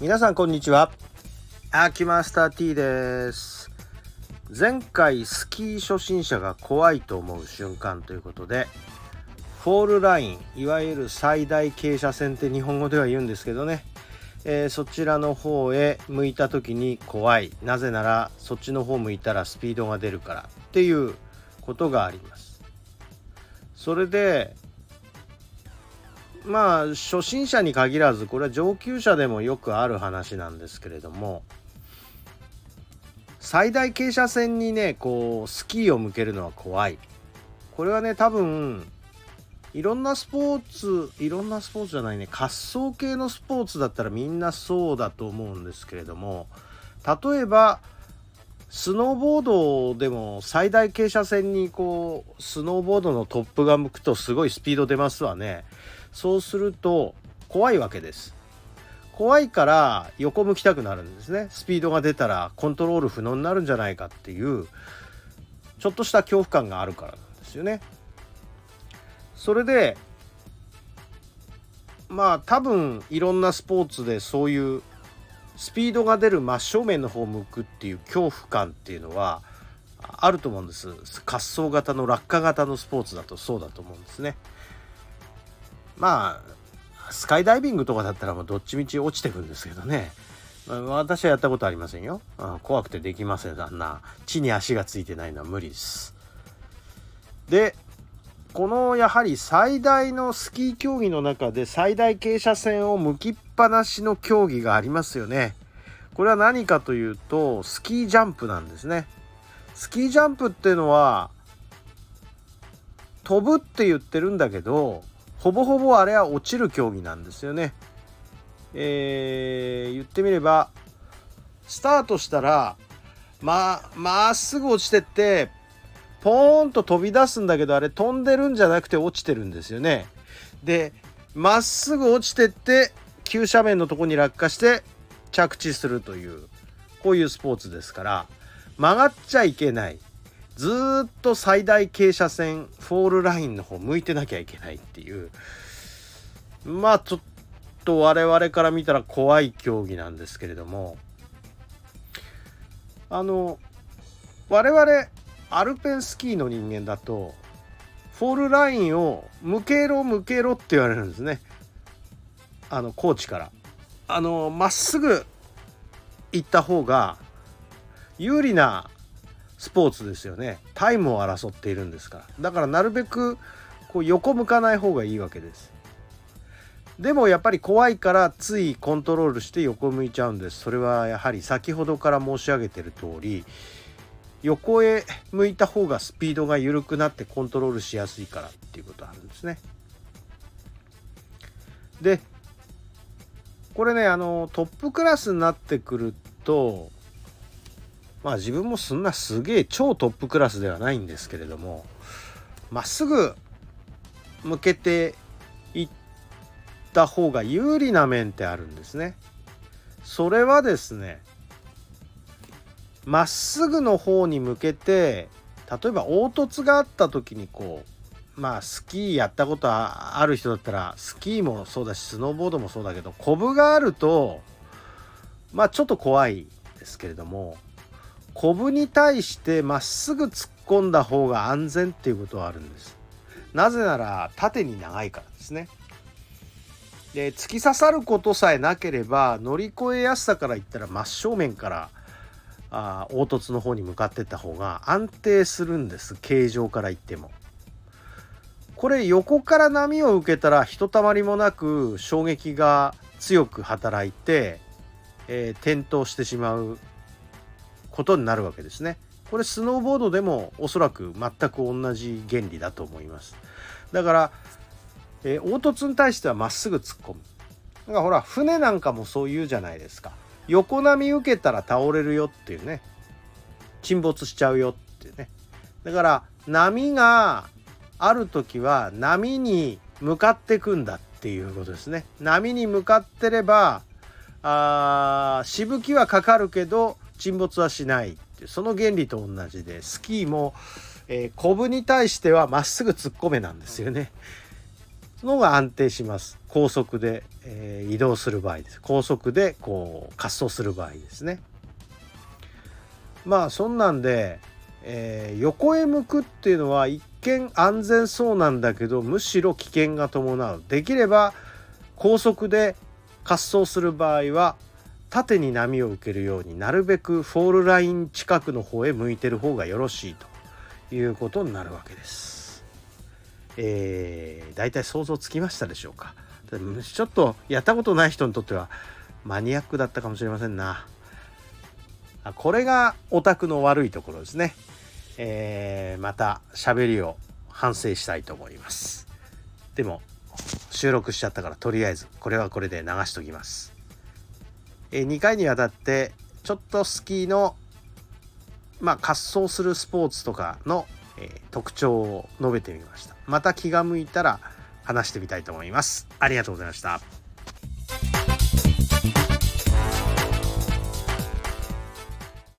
皆さんこんにちは。アキマスター T です。前回スキー初心者が怖いと思う瞬間ということでフォールラインいわゆる最大傾斜線って日本語では言うんですけどね、えー、そちらの方へ向いた時に怖い。なぜならそっちの方向いたらスピードが出るからっていうことがあります。それでまあ初心者に限らずこれは上級者でもよくある話なんですけれども最大傾斜線にねこうスキーを向けるのは怖い。これはね多分いろんなスポーツいろんなスポーツじゃないね滑走系のスポーツだったらみんなそうだと思うんですけれども例えばスノーボードでも最大傾斜線にこうスノーボードのトップが向くとすごいスピード出ますわね。そうすると怖いわけです。怖いから横向きたくなるんですね。スピードが出たらコントロール不能になるんじゃないかっていうちょっとした恐怖感があるからなんですよね。それでまあ多分いろんなスポーツでそういうスピードが出る真正面の方向くっていう恐怖感っていうのはあると思うんです。滑走型の落下型のスポーツだとそうだと思うんですね。まあスカイダイビングとかだったらもうどっちみち落ちてくんですけどね私はやったことありませんようん怖くてできませんあんな地に足がついてないのは無理ですでこのやはり最大のスキー競技の中で最大傾斜線を向きっぱなしの競技がありますよね。これは何かというとスキージャンプなんですね。スキージャンプっていうのは飛ぶって言ってるんだけどほぼほぼあれは落ちる競技なんですよね。えー、言ってみればスタートしたらままっすぐ落ちてってポーンと飛び出すんだけどあれ飛んでるんじゃなくて落ちてるんですよね。でまっすぐ落ちてって急斜面のとこに落下して着地するというこういうスポーツですから曲がっちゃいけないずっと最大傾斜線フォールラインの方向いてなきゃいけないっていう。まあちょっと我々から見たら怖い競技なんですけれども。あの我々アルペンスキーの人間だとフォールラインを向けろ向けろって言われるんですね。あのコーチから。あのまっすぐ行った方が有利なスポーツですよね。タイムを争っているんですから。だからなるべくこう横向かない方がいいわけです。でもやっぱり怖いからついコントロールして横向いちゃうんです。それはやはり先ほどから申し上げてる通り横へ向いた方がスピードが緩くなってコントロールしやすいからっていうことあるんですね。でこれねあのトップクラスになってくるとまあ自分もそんなすげえ超トップクラスではないんですけれどもまっすぐ向けていった方が有利な面ってあるんですね。それはですねまっすぐの方に向けて例えば凹凸があった時にこうまあスキーやったことある人だったらスキーもそうだしスノーボードもそうだけどコブがあるとまあちょっと怖いですけれどもコブに対してまっすぐ突っ込んだ方が安全っていうことはあるんです。なぜなら縦に長いからですね。で突き刺さることさえなければ乗り越えやすさから言ったら真正面からあ凹凸の方に向かってった方が安定するんです形状から言っても。これ横から波を受けたらひとたまりもなく衝撃が強く働いて、えー、転倒してしまうことになるわけですね。これスノーボードでもおそらく全く同じ原理だと思います。だから、えー、凹凸に対してはまっすぐ突っ込む。だからほら船なんかもそう言うじゃないですか。横波受けたら倒れるよっていうね沈没しちゃうよっていうねだから波がある時は波に向かってくんだっていうことですね波に向かってればあしぶきはかかるけど沈没はしないっていうその原理と同じでスキーも、えー、コブに対してはまっすぐ突っ込めなんですよね。その方が安定します。高速で、えー、移動する場合です。高速でこう滑走する場合ですね。まあそんなんで、えー、横へ向くっていうのは一見安全そうなんだけどむしろ危険が伴う。できれば高速で滑走する場合は縦に波を受けるようになるべくフォールライン近くの方へ向いてる方がよろしいということになるわけです。えー、大体想像つきましたでしょうかちょっとやったことない人にとってはマニアックだったかもしれませんな。これがオタクの悪いところですね。えー、また喋りを反省したいと思います。でも収録しちゃったからとりあえずこれはこれで流しときます。え、2回にわたってちょっとスキーのまあ滑走するスポーツとかの、え、特徴を述べてみました。また気が向いたら話してみたいと思います。ありがとうございました。